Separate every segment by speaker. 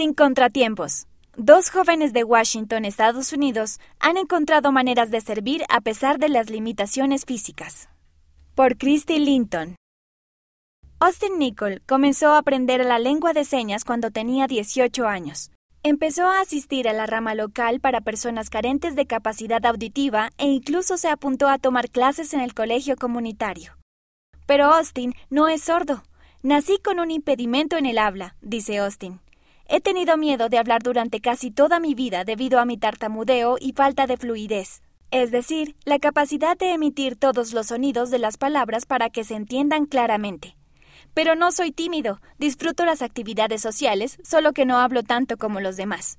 Speaker 1: Sin contratiempos. Dos jóvenes de Washington, Estados Unidos, han encontrado maneras de servir a pesar de las limitaciones físicas. Por Christy Linton. Austin Nicol comenzó a aprender la lengua de señas cuando tenía 18 años. Empezó a asistir a la rama local para personas carentes de capacidad auditiva e incluso se apuntó a tomar clases en el colegio comunitario. Pero Austin no es sordo. Nací con un impedimento en el habla, dice Austin. He tenido miedo de hablar durante casi toda mi vida debido a mi tartamudeo y falta de fluidez, es decir, la capacidad de emitir todos los sonidos de las palabras para que se entiendan claramente. Pero no soy tímido, disfruto las actividades sociales, solo que no hablo tanto como los demás.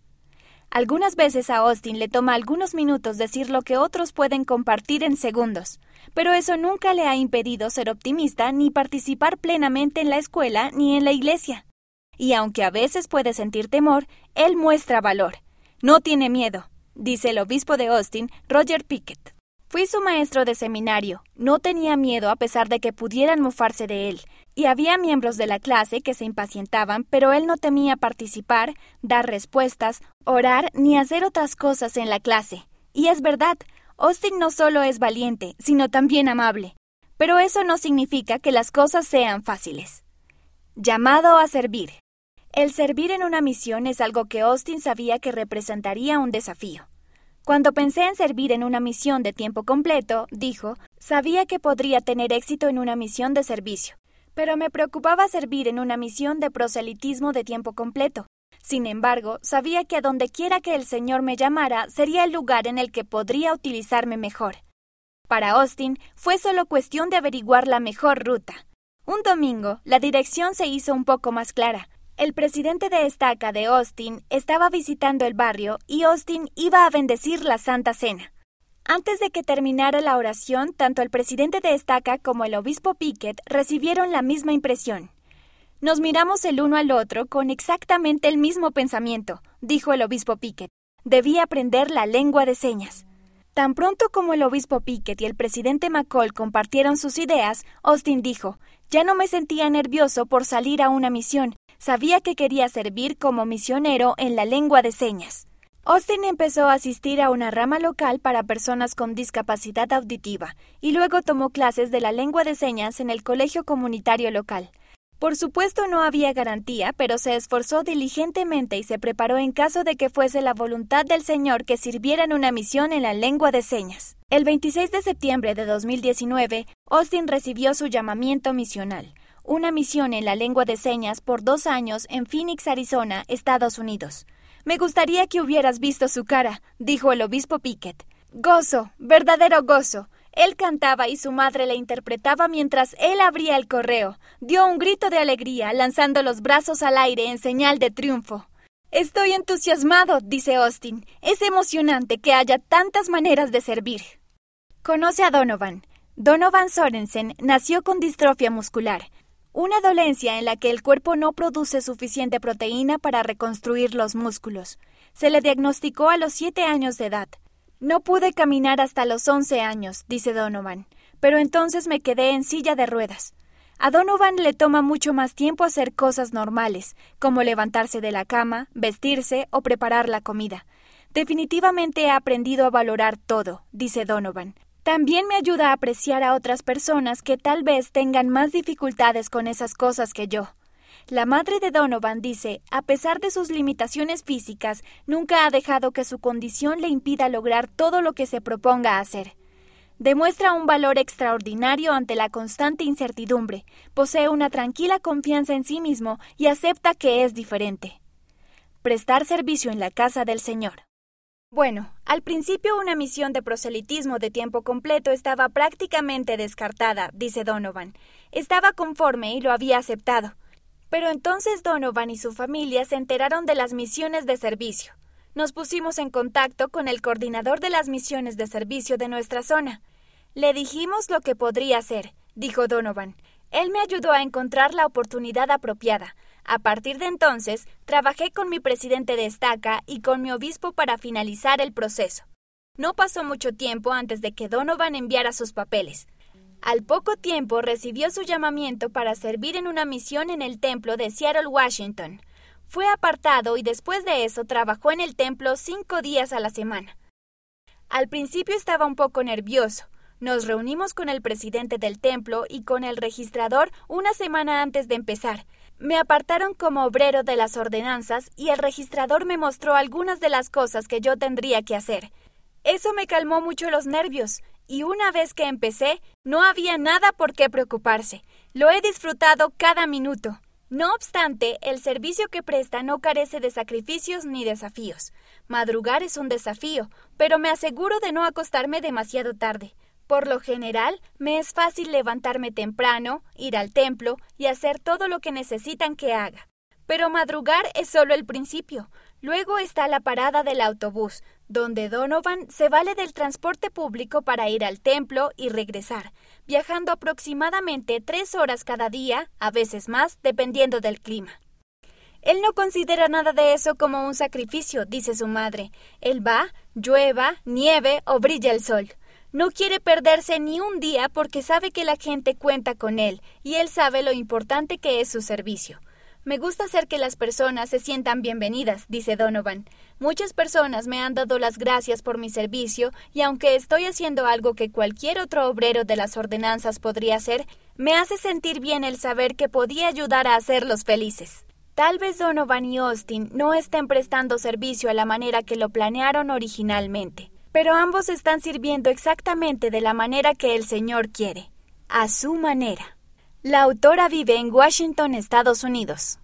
Speaker 1: Algunas veces a Austin le toma algunos minutos decir lo que otros pueden compartir en segundos, pero eso nunca le ha impedido ser optimista ni participar plenamente en la escuela ni en la iglesia. Y aunque a veces puede sentir temor, él muestra valor. No tiene miedo, dice el obispo de Austin, Roger Pickett. Fui su maestro de seminario. No tenía miedo a pesar de que pudieran mofarse de él. Y había miembros de la clase que se impacientaban, pero él no temía participar, dar respuestas, orar ni hacer otras cosas en la clase. Y es verdad, Austin no solo es valiente, sino también amable. Pero eso no significa que las cosas sean fáciles. Llamado a servir. El servir en una misión es algo que Austin sabía que representaría un desafío. Cuando pensé en servir en una misión de tiempo completo, dijo, sabía que podría tener éxito en una misión de servicio, pero me preocupaba servir en una misión de proselitismo de tiempo completo. Sin embargo, sabía que a donde quiera que el Señor me llamara sería el lugar en el que podría utilizarme mejor. Para Austin fue solo cuestión de averiguar la mejor ruta. Un domingo, la dirección se hizo un poco más clara, el presidente de estaca de Austin estaba visitando el barrio y Austin iba a bendecir la Santa Cena. Antes de que terminara la oración, tanto el presidente de estaca como el obispo Pickett recibieron la misma impresión. Nos miramos el uno al otro con exactamente el mismo pensamiento, dijo el obispo Pickett. Debía aprender la lengua de señas. Tan pronto como el obispo Pickett y el presidente McCall compartieron sus ideas, Austin dijo, ya no me sentía nervioso por salir a una misión, sabía que quería servir como misionero en la lengua de señas. Austin empezó a asistir a una rama local para personas con discapacidad auditiva y luego tomó clases de la lengua de señas en el colegio comunitario local. Por supuesto no había garantía, pero se esforzó diligentemente y se preparó en caso de que fuese la voluntad del Señor que sirviera en una misión en la lengua de señas. El 26 de septiembre de 2019, Austin recibió su llamamiento misional una misión en la lengua de señas por dos años en Phoenix, Arizona, Estados Unidos. Me gustaría que hubieras visto su cara, dijo el obispo Pickett. Gozo, verdadero gozo. Él cantaba y su madre le interpretaba mientras él abría el correo. Dio un grito de alegría, lanzando los brazos al aire en señal de triunfo. Estoy entusiasmado, dice Austin. Es emocionante que haya tantas maneras de servir. Conoce a Donovan. Donovan Sorensen nació con distrofia muscular. Una dolencia en la que el cuerpo no produce suficiente proteína para reconstruir los músculos. Se le diagnosticó a los siete años de edad. No pude caminar hasta los once años, dice Donovan, pero entonces me quedé en silla de ruedas. A Donovan le toma mucho más tiempo hacer cosas normales, como levantarse de la cama, vestirse o preparar la comida. Definitivamente he aprendido a valorar todo, dice Donovan. También me ayuda a apreciar a otras personas que tal vez tengan más dificultades con esas cosas que yo. La madre de Donovan dice, a pesar de sus limitaciones físicas, nunca ha dejado que su condición le impida lograr todo lo que se proponga hacer. Demuestra un valor extraordinario ante la constante incertidumbre, posee una tranquila confianza en sí mismo y acepta que es diferente. Prestar servicio en la casa del Señor. Bueno, al principio una misión de proselitismo de tiempo completo estaba prácticamente descartada, dice Donovan. Estaba conforme y lo había aceptado. Pero entonces Donovan y su familia se enteraron de las misiones de servicio. Nos pusimos en contacto con el coordinador de las misiones de servicio de nuestra zona. Le dijimos lo que podría hacer, dijo Donovan. Él me ayudó a encontrar la oportunidad apropiada. A partir de entonces, trabajé con mi presidente de estaca y con mi obispo para finalizar el proceso. No pasó mucho tiempo antes de que Donovan enviara sus papeles. Al poco tiempo recibió su llamamiento para servir en una misión en el templo de Seattle, Washington. Fue apartado y después de eso trabajó en el templo cinco días a la semana. Al principio estaba un poco nervioso. Nos reunimos con el presidente del templo y con el registrador una semana antes de empezar. Me apartaron como obrero de las ordenanzas y el registrador me mostró algunas de las cosas que yo tendría que hacer. Eso me calmó mucho los nervios, y una vez que empecé, no había nada por qué preocuparse. Lo he disfrutado cada minuto. No obstante, el servicio que presta no carece de sacrificios ni desafíos. Madrugar es un desafío, pero me aseguro de no acostarme demasiado tarde. Por lo general, me es fácil levantarme temprano, ir al templo y hacer todo lo que necesitan que haga. Pero madrugar es solo el principio. Luego está la parada del autobús, donde Donovan se vale del transporte público para ir al templo y regresar, viajando aproximadamente tres horas cada día, a veces más, dependiendo del clima. Él no considera nada de eso como un sacrificio, dice su madre. Él va, llueva, nieve o brilla el sol. No quiere perderse ni un día porque sabe que la gente cuenta con él y él sabe lo importante que es su servicio. Me gusta hacer que las personas se sientan bienvenidas, dice Donovan. Muchas personas me han dado las gracias por mi servicio y aunque estoy haciendo algo que cualquier otro obrero de las ordenanzas podría hacer, me hace sentir bien el saber que podía ayudar a hacerlos felices. Tal vez Donovan y Austin no estén prestando servicio a la manera que lo planearon originalmente, pero ambos están sirviendo exactamente de la manera que el Señor quiere, a su manera. La autora vive en Washington, Estados Unidos.